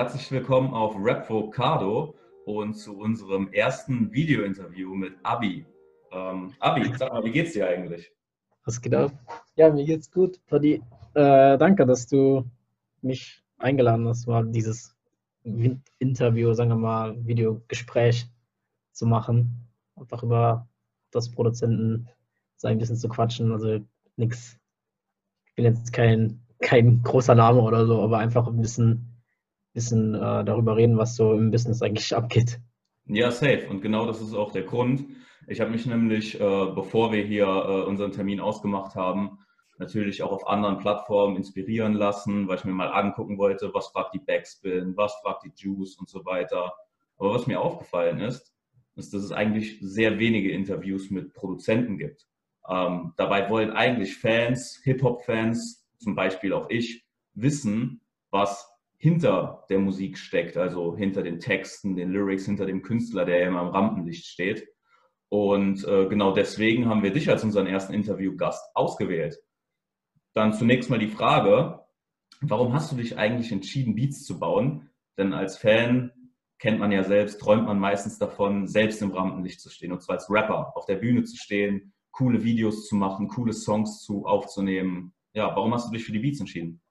Herzlich willkommen auf Rapvocado und zu unserem ersten Video-Interview mit Abi. Ähm, Abi, sag mal, wie geht's dir eigentlich? Was geht ab? Ja, mir geht's gut, Paddy. Äh, danke, dass du mich eingeladen hast, mal dieses Interview, sagen wir mal, Videogespräch zu machen. Einfach über das Produzenten sein ein bisschen zu quatschen. Also nichts. Ich bin jetzt kein, kein großer Name oder so, aber einfach ein bisschen, bisschen äh, darüber reden, was so im Business eigentlich abgeht. Ja, safe. Und genau das ist auch der Grund. Ich habe mich nämlich, äh, bevor wir hier äh, unseren Termin ausgemacht haben, natürlich auch auf anderen Plattformen inspirieren lassen, weil ich mir mal angucken wollte, was fragt die Backspin, was fragt die Juice und so weiter. Aber was mir aufgefallen ist, ist, dass es eigentlich sehr wenige Interviews mit Produzenten gibt. Ähm, dabei wollen eigentlich Fans, Hip-Hop-Fans, zum Beispiel auch ich, wissen, was hinter der Musik steckt, also hinter den Texten, den Lyrics, hinter dem Künstler, der immer im Rampenlicht steht. Und äh, genau deswegen haben wir dich als unseren ersten Interviewgast ausgewählt. Dann zunächst mal die Frage, warum hast du dich eigentlich entschieden, Beats zu bauen? Denn als Fan kennt man ja selbst, träumt man meistens davon, selbst im Rampenlicht zu stehen und zwar als Rapper auf der Bühne zu stehen, coole Videos zu machen, coole Songs zu aufzunehmen. Ja, warum hast du dich für die Beats entschieden?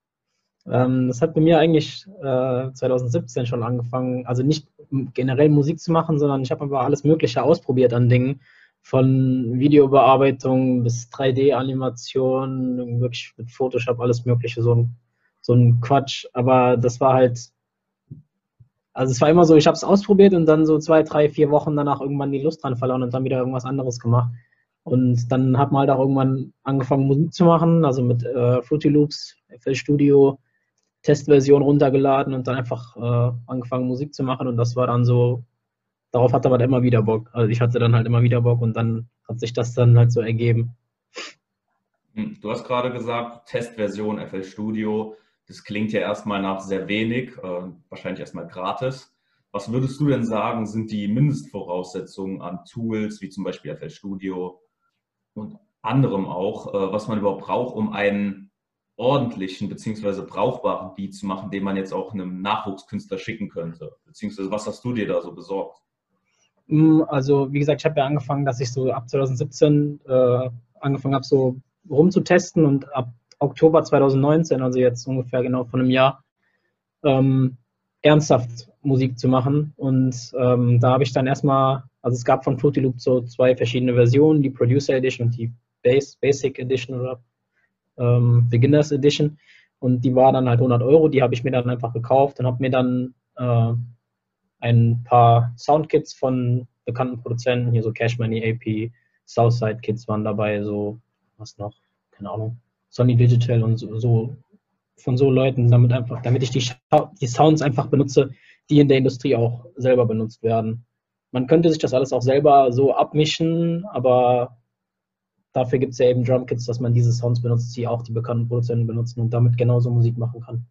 Ähm, das hat bei mir eigentlich äh, 2017 schon angefangen, also nicht generell Musik zu machen, sondern ich habe aber alles Mögliche ausprobiert an Dingen, von Videobearbeitung bis 3D-Animation, wirklich mit Photoshop, alles Mögliche, so ein, so ein Quatsch. Aber das war halt, also es war immer so, ich habe es ausprobiert und dann so zwei, drei, vier Wochen danach irgendwann die Lust dran verloren und dann wieder irgendwas anderes gemacht. Und dann hat man halt auch irgendwann angefangen, Musik zu machen, also mit äh, Fruity Loops, FL Studio, Testversion runtergeladen und dann einfach äh, angefangen, Musik zu machen. Und das war dann so, darauf hatte man immer wieder Bock. Also ich hatte dann halt immer wieder Bock und dann hat sich das dann halt so ergeben. Hm, du hast gerade gesagt, Testversion FL Studio. Das klingt ja erstmal nach sehr wenig, äh, wahrscheinlich erstmal gratis. Was würdest du denn sagen, sind die Mindestvoraussetzungen an Tools wie zum Beispiel FL Studio, und anderem auch, äh, was man überhaupt braucht, um einen ordentlichen bzw. brauchbaren Beat zu machen, den man jetzt auch einem Nachwuchskünstler schicken könnte? Beziehungsweise was hast du dir da so besorgt? Mm, also wie gesagt, ich habe ja angefangen, dass ich so ab 2017 äh, angefangen habe, so rumzutesten und ab Oktober 2019, also jetzt ungefähr genau von einem Jahr, ähm, ernsthaft Musik zu machen. Und ähm, da habe ich dann erstmal also es gab von Fruity Loop so zwei verschiedene Versionen, die Producer Edition und die Base, Basic Edition oder ähm, Beginners Edition. Und die war dann halt 100 Euro, die habe ich mir dann einfach gekauft und habe mir dann äh, ein paar Soundkits von bekannten Produzenten, hier so Cash Money, AP, Southside Kids waren dabei, so, was noch, keine Ahnung, Sony Digital und so, so von so Leuten, damit einfach, damit ich die, die Sounds einfach benutze, die in der Industrie auch selber benutzt werden. Man könnte sich das alles auch selber so abmischen, aber dafür gibt es ja eben Drumkits, dass man diese Sounds benutzt, die auch die bekannten Produzenten benutzen und damit genauso Musik machen kann.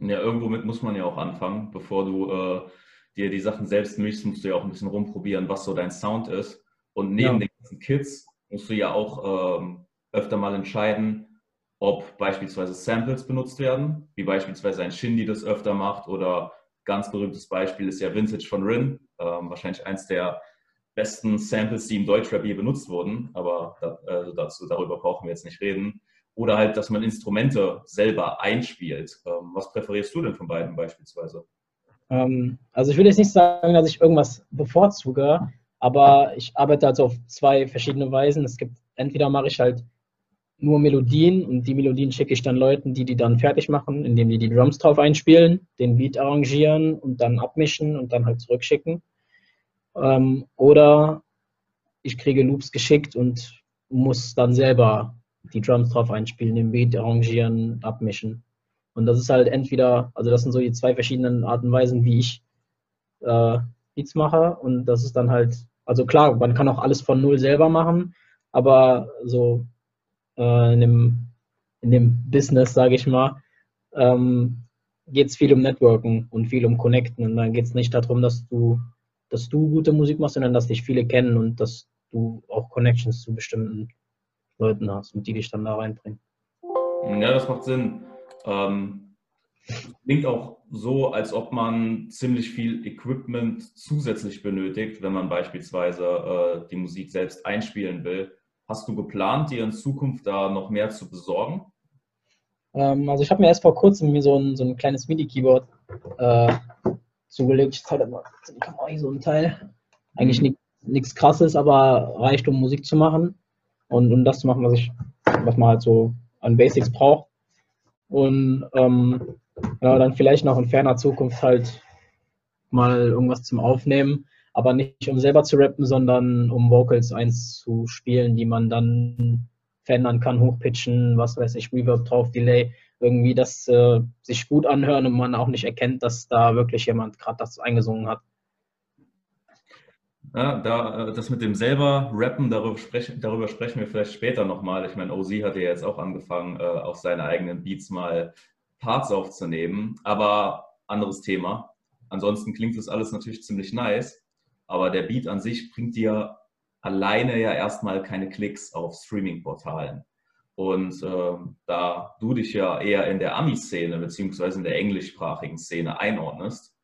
Ja, irgendwo mit muss man ja auch anfangen. Bevor du äh, dir die Sachen selbst mischst, musst du ja auch ein bisschen rumprobieren, was so dein Sound ist. Und neben ja. den ganzen Kits musst du ja auch ähm, öfter mal entscheiden, ob beispielsweise Samples benutzt werden, wie beispielsweise ein Shindy das öfter macht oder ganz berühmtes Beispiel ist ja Vintage von Rin, ähm, wahrscheinlich eins der besten Samples, die im Deutschrap je benutzt wurden, aber da, also dazu, darüber brauchen wir jetzt nicht reden. Oder halt, dass man Instrumente selber einspielt. Ähm, was präferierst du denn von beiden beispielsweise? Ähm, also ich will jetzt nicht sagen, dass ich irgendwas bevorzuge, aber ich arbeite also auf zwei verschiedene Weisen. Es gibt, entweder mache ich halt nur Melodien und die Melodien schicke ich dann Leuten, die die dann fertig machen, indem die die Drums drauf einspielen, den Beat arrangieren und dann abmischen und dann halt zurückschicken. Ähm, oder ich kriege Loops geschickt und muss dann selber die Drums drauf einspielen, den Beat arrangieren, abmischen. Und das ist halt entweder, also das sind so die zwei verschiedenen Arten und Weisen, wie ich äh, Beats mache. Und das ist dann halt, also klar, man kann auch alles von null selber machen, aber so äh, in, dem, in dem Business, sage ich mal, ähm, geht es viel um Networken und viel um Connecten. Und dann geht es nicht darum, dass du, dass du gute Musik machst, sondern dass dich viele kennen und dass du auch Connections zu bestimmten Leuten hast und die dich dann da reinbringen. Ja, das macht Sinn. Ähm, Klingt auch so, als ob man ziemlich viel Equipment zusätzlich benötigt, wenn man beispielsweise äh, die Musik selbst einspielen will. Hast du geplant, dir in Zukunft da noch mehr zu besorgen? Ähm, also ich habe mir erst vor kurzem mir so ein, so ein kleines MIDI-Keyboard äh, zugelegt. Ich mal die Kamera so ein Teil. Eigentlich mhm. nichts krasses, aber reicht, um Musik zu machen und um das zu machen, was ich, was man halt so an Basics braucht. Und ähm, ja, dann vielleicht noch in ferner Zukunft halt mal irgendwas zum Aufnehmen, aber nicht um selber zu rappen, sondern um Vocals einzuspielen, die man dann verändern kann, hochpitchen, was weiß ich, Reverb drauf, Delay, irgendwie, dass äh, sich gut anhören und man auch nicht erkennt, dass da wirklich jemand gerade das eingesungen hat. Ja, da, äh, das mit dem selber Rappen, darüber sprechen, darüber sprechen wir vielleicht später nochmal. Ich meine, OZ hat ja jetzt auch angefangen, äh, auf seine eigenen Beats mal Parts aufzunehmen, aber anderes Thema. Ansonsten klingt das alles natürlich ziemlich nice, aber der Beat an sich bringt dir alleine ja erstmal keine Klicks auf Streaming-Portalen. Und äh, da du dich ja eher in der Ami-Szene beziehungsweise in der englischsprachigen Szene einordnest,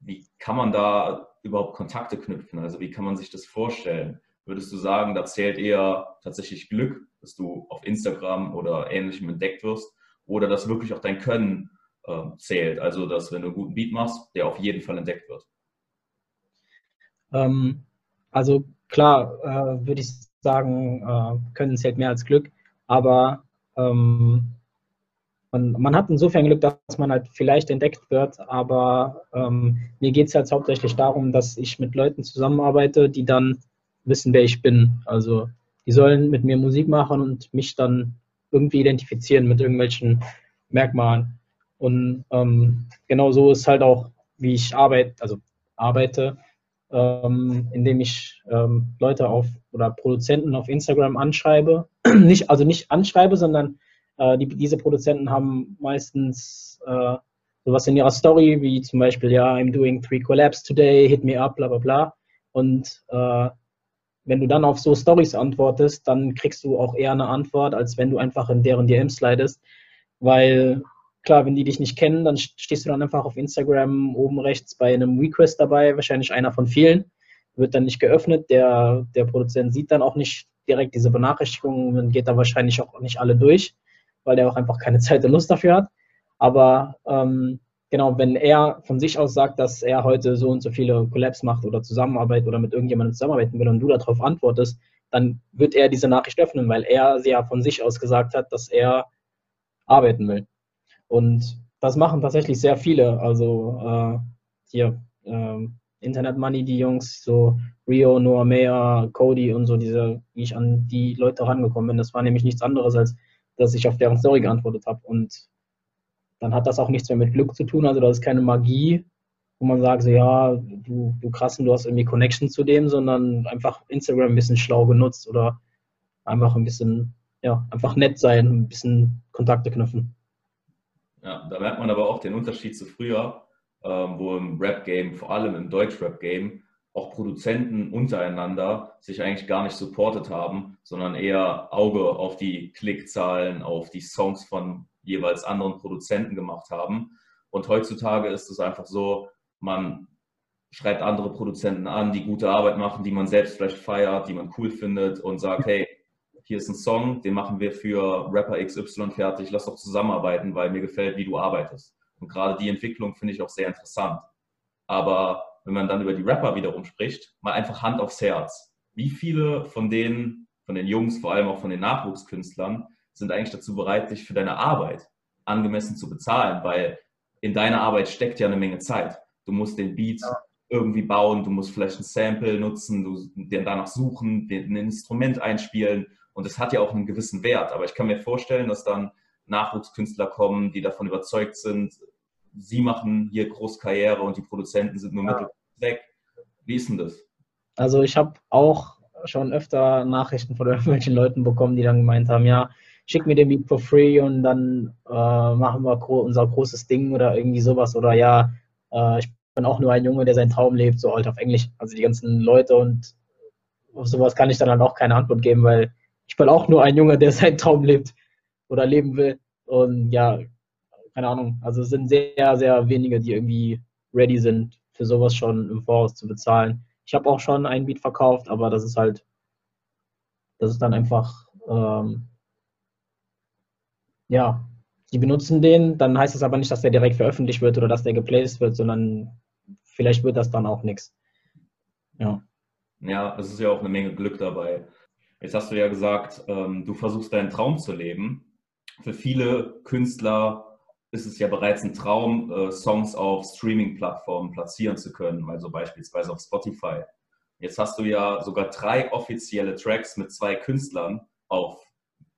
wie kann man da überhaupt Kontakte knüpfen? Also wie kann man sich das vorstellen? Würdest du sagen, da zählt eher tatsächlich Glück, dass du auf Instagram oder ähnlichem entdeckt wirst? Oder dass wirklich auch dein Können äh, zählt? Also dass wenn du einen guten Beat machst, der auf jeden Fall entdeckt wird? Ähm, also klar äh, würde ich sagen, äh, Können zählt mehr als Glück, aber ähm, man, man, hat insofern Glück, dass man halt vielleicht entdeckt wird, aber ähm, mir geht es jetzt hauptsächlich darum, dass ich mit Leuten zusammenarbeite, die dann wissen, wer ich bin. Also die sollen mit mir Musik machen und mich dann irgendwie identifizieren mit irgendwelchen Merkmalen. Und ähm, genau so ist halt auch, wie ich arbeite, also arbeite ähm, indem ich ähm, Leute auf oder Produzenten auf Instagram anschreibe. nicht, also nicht anschreibe, sondern äh, die, diese Produzenten haben meistens äh, sowas in ihrer Story, wie zum Beispiel, ja, I'm doing three collabs today, hit me up, bla bla bla. Und äh, wenn du dann auf so Stories antwortest, dann kriegst du auch eher eine Antwort, als wenn du einfach in deren DM slidest, weil klar, wenn die dich nicht kennen, dann stehst du dann einfach auf Instagram oben rechts bei einem Request dabei, wahrscheinlich einer von vielen, wird dann nicht geöffnet. Der, der Produzent sieht dann auch nicht direkt diese Benachrichtigungen und geht da wahrscheinlich auch nicht alle durch, weil er auch einfach keine Zeit und Lust dafür hat. Aber ähm, genau, wenn er von sich aus sagt, dass er heute so und so viele Collabs macht oder Zusammenarbeit oder mit irgendjemandem zusammenarbeiten will und du darauf antwortest, dann wird er diese Nachricht öffnen, weil er sie ja von sich aus gesagt hat, dass er arbeiten will. Und das machen tatsächlich sehr viele. Also äh, hier äh, Internet Money, die Jungs, so Rio, Noah Mayer, Cody und so, diese, wie ich an die Leute rangekommen bin. Das war nämlich nichts anderes, als dass ich auf deren Story geantwortet habe. Und dann hat das auch nichts mehr mit Glück zu tun. Also das ist keine Magie, wo man sagt, so, ja, du, du krassen, du hast irgendwie Connection zu dem, sondern einfach Instagram ein bisschen schlau genutzt oder einfach ein bisschen, ja, einfach nett sein, ein bisschen Kontakte knüpfen. Ja, da merkt man aber auch den Unterschied zu früher, ähm, wo im Rap-Game, vor allem im Deutsch-Rap-Game, auch Produzenten untereinander sich eigentlich gar nicht supportet haben, sondern eher Auge auf die Klickzahlen, auf die Songs von jeweils anderen Produzenten gemacht haben. Und heutzutage ist es einfach so, man schreibt andere Produzenten an, die gute Arbeit machen, die man selbst vielleicht feiert, die man cool findet und sagt, hey, hier ist ein Song, den machen wir für Rapper XY fertig, lass doch zusammenarbeiten, weil mir gefällt, wie du arbeitest. Und gerade die Entwicklung finde ich auch sehr interessant. Aber wenn man dann über die Rapper wiederum spricht, mal einfach Hand aufs Herz. Wie viele von denen, von den Jungs, vor allem auch von den Nachwuchskünstlern, sind eigentlich dazu bereit, dich für deine Arbeit angemessen zu bezahlen? Weil in deiner Arbeit steckt ja eine Menge Zeit. Du musst den Beat ja. irgendwie bauen, du musst vielleicht ein Sample nutzen, du den danach suchen, ein Instrument einspielen und es hat ja auch einen gewissen Wert. Aber ich kann mir vorstellen, dass dann Nachwuchskünstler kommen, die davon überzeugt sind, sie machen hier groß Karriere und die Produzenten sind nur ja. weg. Wie ist denn das? Also ich habe auch schon öfter Nachrichten von irgendwelchen Leuten bekommen, die dann gemeint haben, ja, schick mir den Beat for free und dann äh, machen wir gro unser großes Ding oder irgendwie sowas. Oder ja, äh, ich bin auch nur ein Junge, der seinen Traum lebt, so alt auf Englisch. Also die ganzen Leute und auf sowas kann ich dann halt auch keine Antwort geben, weil ich bin auch nur ein Junge, der seinen Traum lebt oder leben will. Und ja, keine Ahnung. Also es sind sehr, sehr wenige, die irgendwie ready sind, für sowas schon im Voraus zu bezahlen. Ich habe auch schon ein Beat verkauft, aber das ist halt, das ist dann einfach, ähm, ja, die benutzen den, dann heißt es aber nicht, dass der direkt veröffentlicht wird oder dass der geplaced wird, sondern vielleicht wird das dann auch nichts. Ja. Ja, es ist ja auch eine Menge Glück dabei. Jetzt hast du ja gesagt, ähm, du versuchst deinen Traum zu leben. Für viele Künstler ist es ja bereits ein Traum, äh, Songs auf Streaming-Plattformen platzieren zu können, also beispielsweise auf Spotify. Jetzt hast du ja sogar drei offizielle Tracks mit zwei Künstlern auf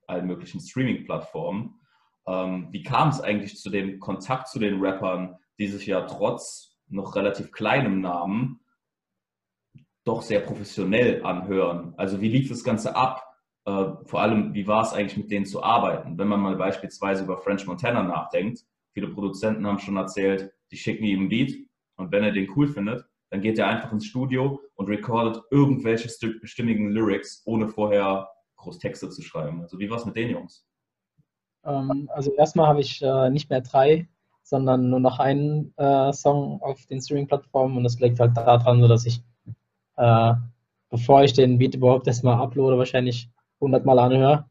allen möglichen Streaming-Plattformen. Ähm, wie kam es eigentlich zu dem Kontakt zu den Rappern, die sich ja trotz noch relativ kleinem Namen doch sehr professionell anhören? Also wie lief das Ganze ab? Äh, vor allem, wie war es eigentlich mit denen zu arbeiten? Wenn man mal beispielsweise über French Montana nachdenkt, viele Produzenten haben schon erzählt, die schicken ihm ein Beat und wenn er den cool findet, dann geht er einfach ins Studio und recordet irgendwelche stimmigen Lyrics, ohne vorher groß Texte zu schreiben. Also wie war es mit den Jungs? Ähm, also erstmal habe ich äh, nicht mehr drei, sondern nur noch einen äh, Song auf den Streaming-Plattformen und das liegt halt daran, dass ich, äh, bevor ich den Beat überhaupt erstmal uploade, wahrscheinlich 100 Mal anhöre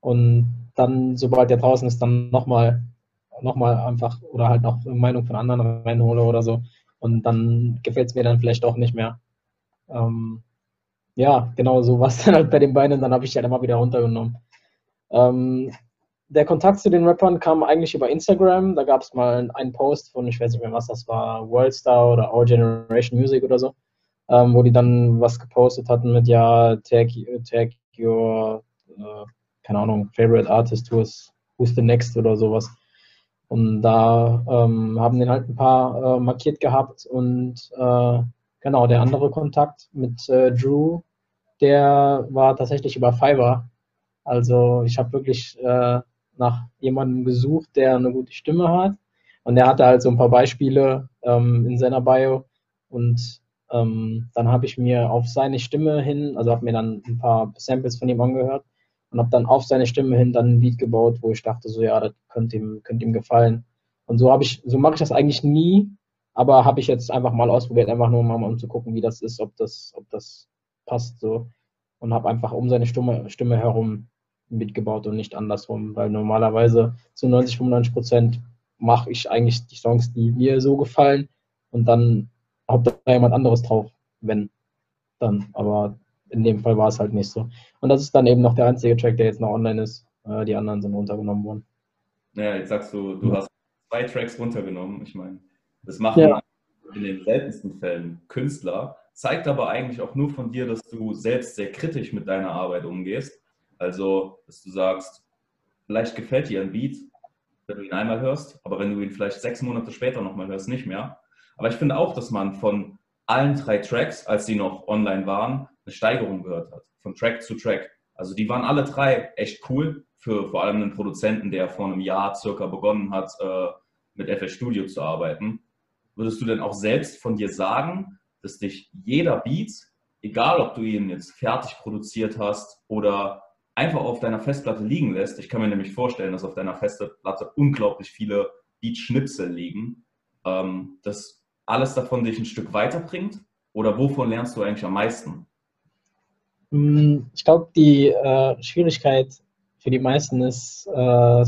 und dann, sobald der draußen ist, dann nochmal noch mal einfach oder halt noch Meinung von anderen reinhole oder so und dann gefällt es mir dann vielleicht auch nicht mehr. Ähm, ja, genau so war es dann halt bei den Beinen, dann habe ich die halt immer wieder runtergenommen. Ähm, der Kontakt zu den Rappern kam eigentlich über Instagram. Da gab es mal einen Post von, ich weiß nicht mehr, was das war, Worldstar oder Our Generation Music oder so, ähm, wo die dann was gepostet hatten mit, ja, tag, tag your, äh, keine Ahnung, favorite artist, who's, who's the next oder sowas. Und da ähm, haben den halt ein paar äh, markiert gehabt und äh, genau, der andere Kontakt mit äh, Drew, der war tatsächlich über Fiverr. Also ich habe wirklich äh, nach jemandem gesucht, der eine gute Stimme hat. Und er hatte halt so ein paar Beispiele ähm, in seiner Bio. Und ähm, dann habe ich mir auf seine Stimme hin, also habe mir dann ein paar Samples von ihm angehört und habe dann auf seine Stimme hin dann ein Beat gebaut, wo ich dachte, so ja, das könnte ihm, könnte ihm gefallen. Und so habe ich, so mache ich das eigentlich nie, aber habe ich jetzt einfach mal ausprobiert, einfach nur mal um zu gucken, wie das ist, ob das, ob das passt so. Und habe einfach um seine Stimme, Stimme herum mitgebaut und nicht andersrum, weil normalerweise zu 90, 95 Prozent mache ich eigentlich die Songs, die mir so gefallen und dann haut da jemand anderes drauf, wenn dann. Aber in dem Fall war es halt nicht so. Und das ist dann eben noch der einzige Track, der jetzt noch online ist. Äh, die anderen sind runtergenommen worden. Naja, jetzt sagst du, du ja. hast zwei Tracks runtergenommen. Ich meine, das machen ja. in den seltensten Fällen Künstler. Zeigt aber eigentlich auch nur von dir, dass du selbst sehr kritisch mit deiner Arbeit umgehst also, dass du sagst, vielleicht gefällt dir ein Beat, wenn du ihn einmal hörst, aber wenn du ihn vielleicht sechs Monate später nochmal hörst, nicht mehr. Aber ich finde auch, dass man von allen drei Tracks, als sie noch online waren, eine Steigerung gehört hat, von Track zu Track. Also die waren alle drei echt cool für vor allem einen Produzenten, der vor einem Jahr circa begonnen hat, äh, mit FL Studio zu arbeiten. Würdest du denn auch selbst von dir sagen, dass dich jeder Beat, egal ob du ihn jetzt fertig produziert hast oder einfach auf deiner Festplatte liegen lässt, ich kann mir nämlich vorstellen, dass auf deiner Festplatte unglaublich viele Beat-Schnipsel liegen, ähm, dass alles davon dich ein Stück weiterbringt? Oder wovon lernst du eigentlich am meisten? Hm, ich glaube, die äh, Schwierigkeit für die meisten ist, äh,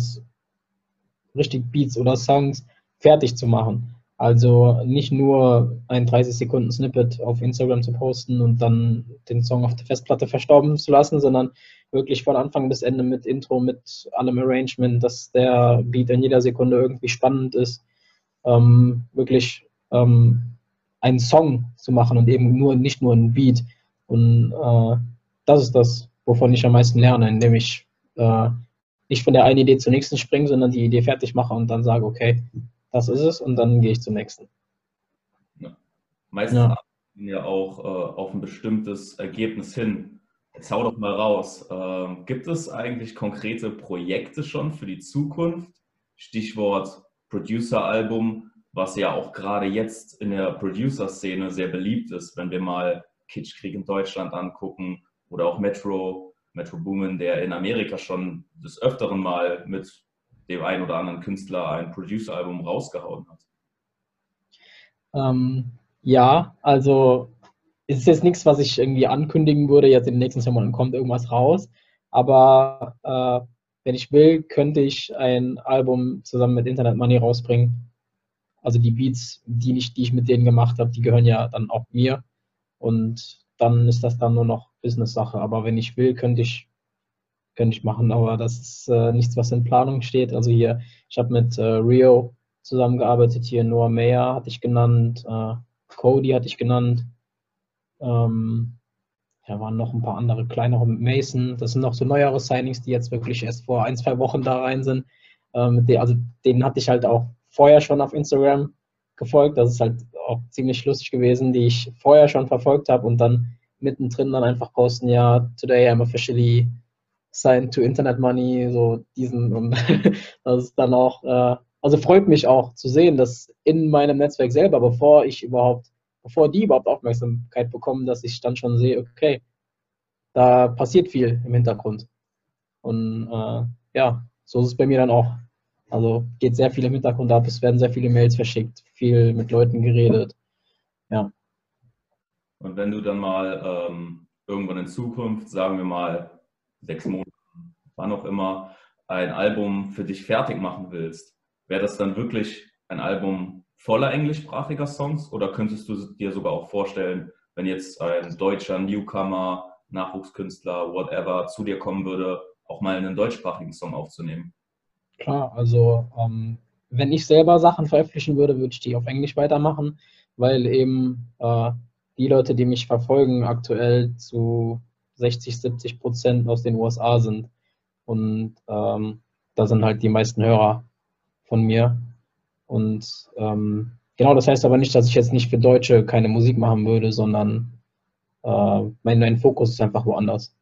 richtig Beats oder Songs fertig zu machen. Also nicht nur ein 30 Sekunden Snippet auf Instagram zu posten und dann den Song auf der Festplatte verstorben zu lassen, sondern wirklich von Anfang bis Ende mit Intro, mit allem Arrangement, dass der Beat in jeder Sekunde irgendwie spannend ist, ähm, wirklich ähm, einen Song zu machen und eben nur nicht nur ein Beat. Und äh, das ist das, wovon ich am meisten lerne, indem ich äh, nicht von der einen Idee zur nächsten springe, sondern die Idee fertig mache und dann sage, okay, das ist es und dann gehe ich zum nächsten. Ja. Meistens ja. ja auch äh, auf ein bestimmtes Ergebnis hin. Jetzt hau doch mal raus. Äh, gibt es eigentlich konkrete Projekte schon für die Zukunft? Stichwort Producer-Album, was ja auch gerade jetzt in der Producer-Szene sehr beliebt ist, wenn wir mal Kitschkrieg in Deutschland angucken oder auch Metro, Metro Boomin, der in Amerika schon des Öfteren mal mit dem einen oder anderen Künstler ein Producer-Album rausgehauen hat? Ähm, ja, also es ist jetzt nichts, was ich irgendwie ankündigen würde, jetzt in den nächsten Monaten kommt irgendwas raus. Aber äh, wenn ich will, könnte ich ein Album zusammen mit Internet Money rausbringen. Also die Beats, die ich, die ich mit denen gemacht habe, die gehören ja dann auch mir. Und dann ist das dann nur noch Business-Sache. Aber wenn ich will, könnte ich, könnte ich machen. Aber das ist äh, nichts, was in Planung steht. Also hier, ich habe mit äh, Rio zusammengearbeitet, hier Noah Mayer hatte ich genannt, äh, Cody hatte ich genannt. Ähm, ja, waren noch ein paar andere kleinere mit Mason. Das sind noch so neuere Signings, die jetzt wirklich erst vor ein, zwei Wochen da rein sind. Ähm, die, also denen hatte ich halt auch vorher schon auf Instagram gefolgt. Das ist halt auch ziemlich lustig gewesen, die ich vorher schon verfolgt habe und dann mittendrin dann einfach posten, ja, today I'm officially signed to Internet Money, so diesen und das ist dann auch, äh, also freut mich auch zu sehen, dass in meinem Netzwerk selber, bevor ich überhaupt bevor die überhaupt Aufmerksamkeit bekommen, dass ich dann schon sehe, okay, da passiert viel im Hintergrund. Und äh, ja, so ist es bei mir dann auch. Also geht sehr viel im Hintergrund ab, es werden sehr viele Mails verschickt, viel mit Leuten geredet. Ja. Und wenn du dann mal ähm, irgendwann in Zukunft, sagen wir mal sechs Monate, wann auch immer, ein Album für dich fertig machen willst, wäre das dann wirklich ein Album voller englischsprachiger Songs oder könntest du dir sogar auch vorstellen, wenn jetzt ein deutscher Newcomer, Nachwuchskünstler, whatever zu dir kommen würde, auch mal einen deutschsprachigen Song aufzunehmen? Klar, also ähm, wenn ich selber Sachen veröffentlichen würde, würde ich die auf Englisch weitermachen, weil eben äh, die Leute, die mich verfolgen, aktuell zu 60, 70 Prozent aus den USA sind. Und ähm, da sind halt die meisten Hörer von mir. Und ähm, genau, das heißt aber nicht, dass ich jetzt nicht für Deutsche keine Musik machen würde, sondern äh, mein, mein Fokus ist einfach woanders.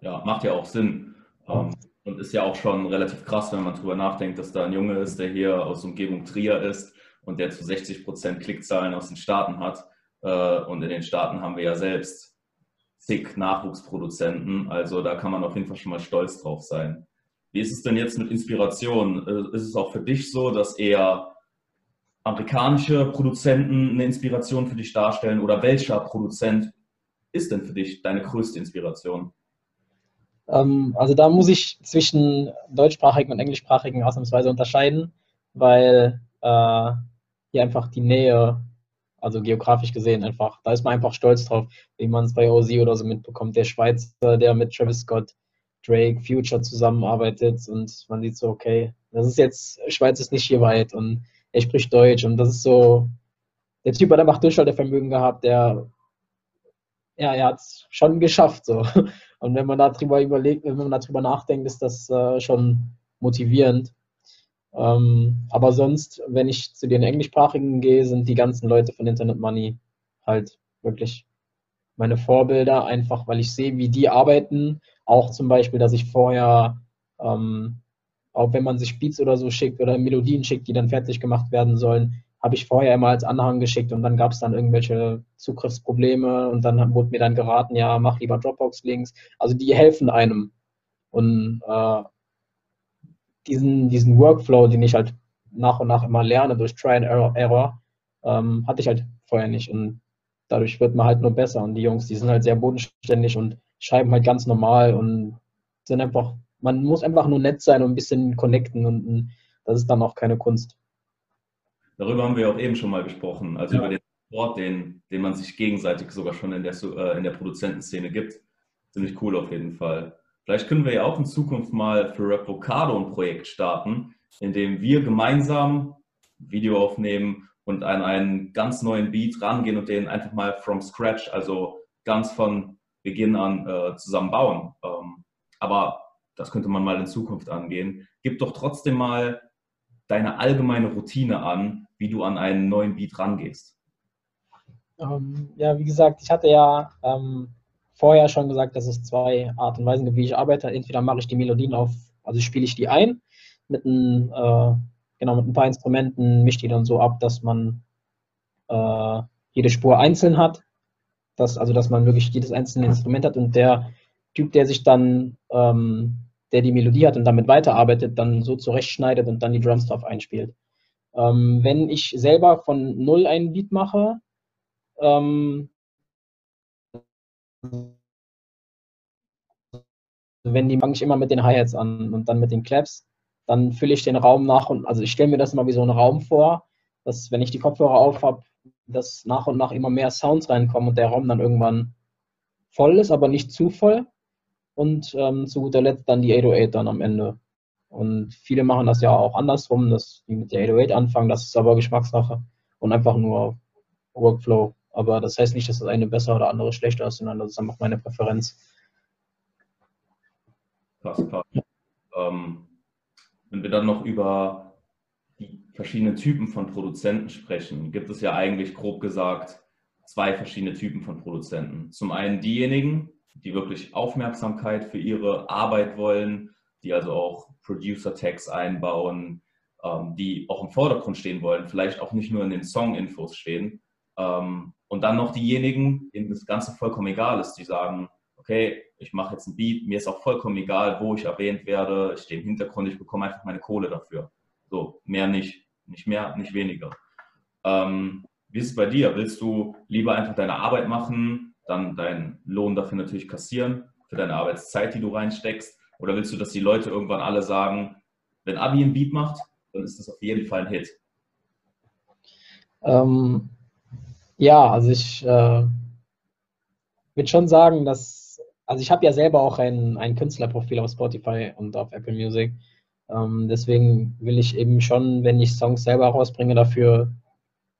Ja, macht ja auch Sinn. Ähm, und ist ja auch schon relativ krass, wenn man drüber nachdenkt, dass da ein Junge ist, der hier aus Umgebung Trier ist und der zu 60 Prozent Klickzahlen aus den Staaten hat. Äh, und in den Staaten haben wir ja selbst zig Nachwuchsproduzenten. Also da kann man auf jeden Fall schon mal stolz drauf sein. Wie ist es denn jetzt mit Inspiration? Äh, ist es auch für dich so, dass eher amerikanische Produzenten eine Inspiration für dich darstellen oder welcher Produzent ist denn für dich deine größte Inspiration? Ähm, also da muss ich zwischen deutschsprachigen und englischsprachigen ausnahmsweise unterscheiden, weil äh, hier einfach die Nähe, also geografisch gesehen einfach, da ist man einfach stolz drauf, wie man es bei OZ oder so mitbekommt. Der Schweizer, der mit Travis Scott Drake, Future zusammenarbeitet und man sieht so, okay, das ist jetzt, Schweiz ist nicht hier weit und er spricht Deutsch und das ist so, der Typ hat einfach Durchhaltevermögen gehabt, der, ja, er hat es schon geschafft so. Und wenn man darüber überlegt, wenn man darüber nachdenkt, ist das äh, schon motivierend. Ähm, aber sonst, wenn ich zu den englischsprachigen gehe, sind die ganzen Leute von Internet Money halt wirklich meine Vorbilder, einfach weil ich sehe, wie die arbeiten. Auch zum Beispiel, dass ich vorher, ähm, auch wenn man sich Beats oder so schickt oder Melodien schickt, die dann fertig gemacht werden sollen, habe ich vorher immer als Anhang geschickt und dann gab es dann irgendwelche Zugriffsprobleme und dann wurde mir dann geraten, ja, mach lieber Dropbox-Links. Also die helfen einem. Und äh, diesen, diesen Workflow, den ich halt nach und nach immer lerne durch Try and Error, Error ähm, hatte ich halt vorher nicht. Und dadurch wird man halt nur besser. Und die Jungs, die sind halt sehr bodenständig und schreiben halt ganz normal und sind einfach, man muss einfach nur nett sein und ein bisschen connecten und das ist dann auch keine Kunst. Darüber haben wir auch eben schon mal gesprochen, also ja. über den Sport, den, den man sich gegenseitig sogar schon in der, äh, in der Produzentenszene gibt. Ziemlich cool auf jeden Fall. Vielleicht können wir ja auch in Zukunft mal für Replicado ein Projekt starten, in dem wir gemeinsam Video aufnehmen und an einen ganz neuen Beat rangehen und den einfach mal from scratch, also ganz von Beginn an äh, zusammen bauen. Ähm, aber das könnte man mal in Zukunft angehen. Gib doch trotzdem mal deine allgemeine Routine an, wie du an einen neuen Beat rangehst. Ähm, ja, wie gesagt, ich hatte ja ähm, vorher schon gesagt, dass es zwei Arten und Weisen gibt, wie ich arbeite. Entweder mache ich die Melodien auf, also spiele ich die ein mit ein, äh, genau, mit ein paar Instrumenten, mische die dann so ab, dass man äh, jede Spur einzeln hat. Dass, also dass man wirklich jedes einzelne Instrument hat und der Typ, der sich dann, ähm, der die Melodie hat und damit weiterarbeitet, dann so zurechtschneidet und dann die Drums drauf einspielt. Ähm, wenn ich selber von null einen Beat mache, ähm, wenn die fange ich immer mit den Hi-Hats an und dann mit den Claps, dann fülle ich den Raum nach und also ich stelle mir das immer wie so einen Raum vor, dass wenn ich die Kopfhörer auf habe, dass nach und nach immer mehr Sounds reinkommen und der Raum dann irgendwann voll ist, aber nicht zu voll. Und ähm, zu guter Letzt dann die 808 dann am Ende. Und viele machen das ja auch andersrum, dass die mit der 808 anfangen, das ist aber Geschmackssache und einfach nur Workflow. Aber das heißt nicht, dass das eine besser oder andere schlechter ist, sondern das ist einfach meine Präferenz. Krass, krass. Ähm, wenn wir dann noch über die verschiedenen Typen von Produzenten sprechen, gibt es ja eigentlich grob gesagt zwei verschiedene Typen von Produzenten. Zum einen diejenigen, die wirklich Aufmerksamkeit für ihre Arbeit wollen, die also auch Producer-Tags einbauen, ähm, die auch im Vordergrund stehen wollen, vielleicht auch nicht nur in den Song-Infos stehen. Ähm, und dann noch diejenigen, denen das Ganze vollkommen egal ist, die sagen, okay, ich mache jetzt ein Beat, mir ist auch vollkommen egal, wo ich erwähnt werde, ich stehe im Hintergrund, ich bekomme einfach meine Kohle dafür. So, mehr nicht, nicht mehr, nicht weniger. Ähm, wie ist es bei dir? Willst du lieber einfach deine Arbeit machen, dann deinen Lohn dafür natürlich kassieren, für deine Arbeitszeit, die du reinsteckst? Oder willst du, dass die Leute irgendwann alle sagen, wenn Abi ein Beat macht, dann ist das auf jeden Fall ein Hit? Ähm, ja, also ich äh, würde schon sagen, dass, also ich habe ja selber auch ein, ein Künstlerprofil auf Spotify und auf Apple Music. Ähm, deswegen will ich eben schon, wenn ich Songs selber rausbringe, dafür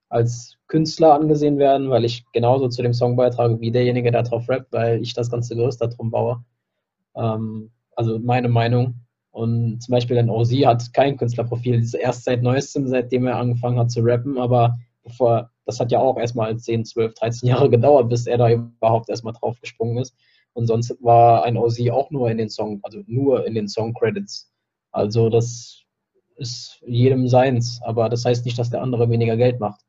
als Künstler angesehen werden, weil ich genauso zu dem Song beitrage wie derjenige, der drauf rappt, weil ich das ganze Gerüst darum baue. Ähm, also meine Meinung. Und zum Beispiel ein OZ hat kein Künstlerprofil, das ist erst seit neuestem, seitdem er angefangen hat zu rappen, aber bevor, das hat ja auch erstmal 10, 12, 13 Jahre gedauert, bis er da überhaupt erstmal drauf gesprungen ist. Und sonst war ein OZ auch nur in den Song, also nur in den Song-Credits. Also das ist jedem seins, aber das heißt nicht, dass der andere weniger Geld macht.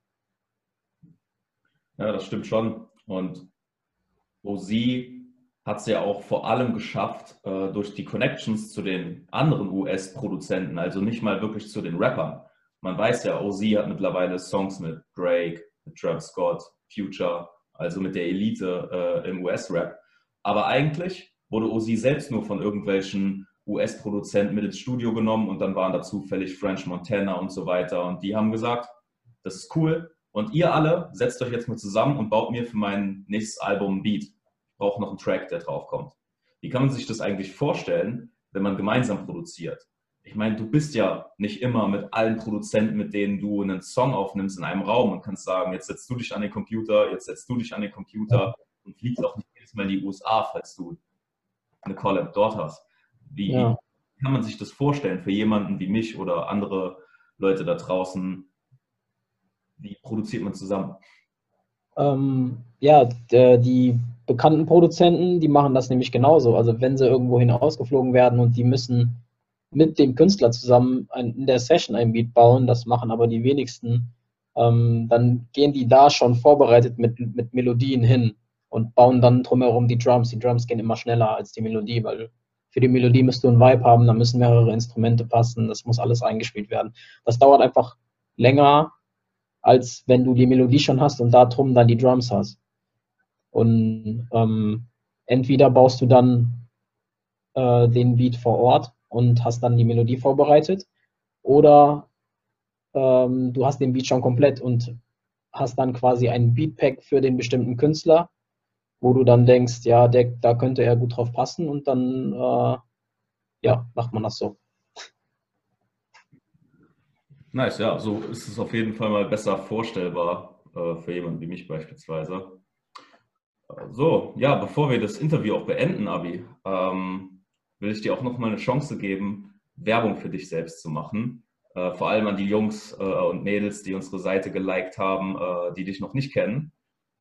Ja, das stimmt schon. Und OZ hat es ja auch vor allem geschafft, äh, durch die Connections zu den anderen US-Produzenten, also nicht mal wirklich zu den Rappern. Man weiß ja, OZ hat mittlerweile Songs mit Drake, mit Travis Scott, Future, also mit der Elite äh, im US-Rap. Aber eigentlich wurde OZ selbst nur von irgendwelchen US-Produzenten mit ins Studio genommen und dann waren da zufällig French Montana und so weiter. Und die haben gesagt, das ist cool. Und ihr alle setzt euch jetzt mal zusammen und baut mir für mein nächstes Album ein Beat brauche noch einen Track, der draufkommt. Wie kann man sich das eigentlich vorstellen, wenn man gemeinsam produziert? Ich meine, du bist ja nicht immer mit allen Produzenten, mit denen du einen Song aufnimmst, in einem Raum und kannst sagen, jetzt setzt du dich an den Computer, jetzt setzt du dich an den Computer und fliegst auch nicht jedes Mal in die USA, falls du eine Collab dort hast. Wie ja. kann man sich das vorstellen für jemanden wie mich oder andere Leute da draußen? Wie produziert man zusammen? Ähm, ja, die bekannten Produzenten, die machen das nämlich genauso. Also wenn sie irgendwo hinausgeflogen werden und die müssen mit dem Künstler zusammen ein, in der Session ein Beat bauen, das machen aber die wenigsten, ähm, dann gehen die da schon vorbereitet mit, mit Melodien hin und bauen dann drumherum die Drums. Die Drums gehen immer schneller als die Melodie, weil für die Melodie müsst du ein Vibe haben, da müssen mehrere Instrumente passen, das muss alles eingespielt werden. Das dauert einfach länger, als wenn du die Melodie schon hast und da drum dann die Drums hast. Und ähm, entweder baust du dann äh, den Beat vor Ort und hast dann die Melodie vorbereitet, oder ähm, du hast den Beat schon komplett und hast dann quasi ein Beatpack für den bestimmten Künstler, wo du dann denkst, ja, der, da könnte er gut drauf passen und dann äh, ja, macht man das so. Nice, ja, so ist es auf jeden Fall mal besser vorstellbar äh, für jemanden wie mich beispielsweise. So, ja, bevor wir das Interview auch beenden, Abi, ähm, will ich dir auch noch mal eine Chance geben, Werbung für dich selbst zu machen. Äh, vor allem an die Jungs äh, und Mädels, die unsere Seite geliked haben, äh, die dich noch nicht kennen.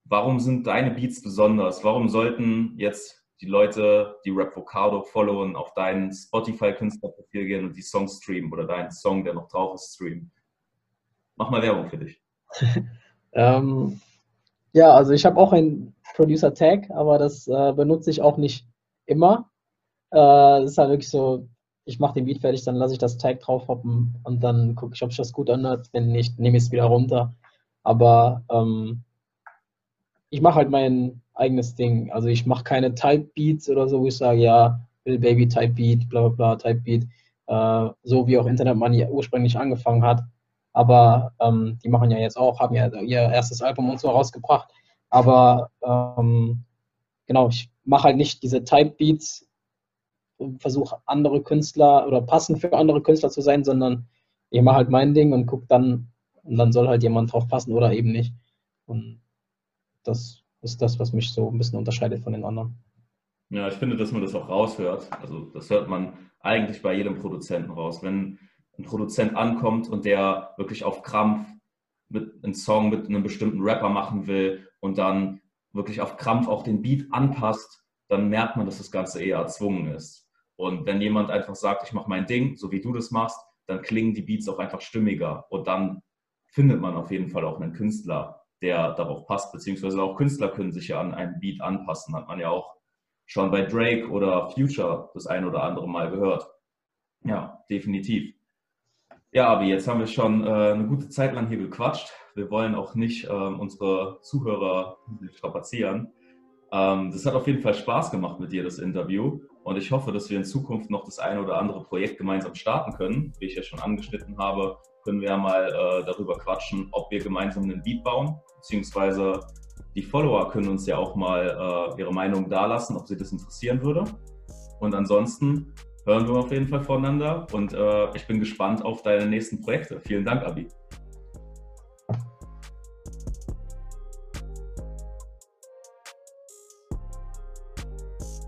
Warum sind deine Beats besonders? Warum sollten jetzt die Leute, die Rapvocado followen, auf dein Spotify-Künstlerprofil gehen und die Songs streamen oder deinen Song, der noch drauf ist, streamen? Mach mal Werbung für dich. ähm, ja, also ich habe auch ein Producer Tag, aber das äh, benutze ich auch nicht immer. Äh, ist halt wirklich so, ich mache den Beat fertig, dann lasse ich das Tag drauf hoppen und dann gucke ich, ob sich das gut anhört. Wenn nicht, nehme ich es wieder runter. Aber ähm, ich mache halt mein eigenes Ding. Also ich mache keine Type Beats oder so, wo ich sage, ja, Bill Baby Type Beat, bla bla bla Type Beat, äh, so wie auch Internet Money ursprünglich angefangen hat. Aber ähm, die machen ja jetzt auch, haben ja ihr erstes Album und so rausgebracht. Aber ähm, genau, ich mache halt nicht diese Type Beats, versuche andere Künstler oder passend für andere Künstler zu sein, sondern ich mache halt mein Ding und gucke dann, und dann soll halt jemand drauf passen oder eben nicht. Und das ist das, was mich so ein bisschen unterscheidet von den anderen. Ja, ich finde, dass man das auch raushört. Also das hört man eigentlich bei jedem Produzenten raus. Wenn ein Produzent ankommt und der wirklich auf Krampf mit einen Song mit einem bestimmten Rapper machen will und dann wirklich auf Krampf auch den Beat anpasst, dann merkt man, dass das Ganze eher erzwungen ist. Und wenn jemand einfach sagt, ich mache mein Ding, so wie du das machst, dann klingen die Beats auch einfach stimmiger. Und dann findet man auf jeden Fall auch einen Künstler, der darauf passt, beziehungsweise auch Künstler können sich ja an einen Beat anpassen. Hat man ja auch schon bei Drake oder Future das ein oder andere Mal gehört. Ja, definitiv. Ja, aber jetzt haben wir schon äh, eine gute Zeit lang hier gequatscht. Wir wollen auch nicht äh, unsere Zuhörer strapazieren. Ähm, das hat auf jeden Fall Spaß gemacht mit dir, das Interview. Und ich hoffe, dass wir in Zukunft noch das eine oder andere Projekt gemeinsam starten können. Wie ich ja schon angeschnitten habe, können wir ja mal äh, darüber quatschen, ob wir gemeinsam einen Beat bauen, beziehungsweise die Follower können uns ja auch mal äh, ihre Meinung dalassen, ob sie das interessieren würde. Und ansonsten hören wir auf jeden Fall voneinander und äh, ich bin gespannt auf deine nächsten Projekte. Vielen Dank, Abi.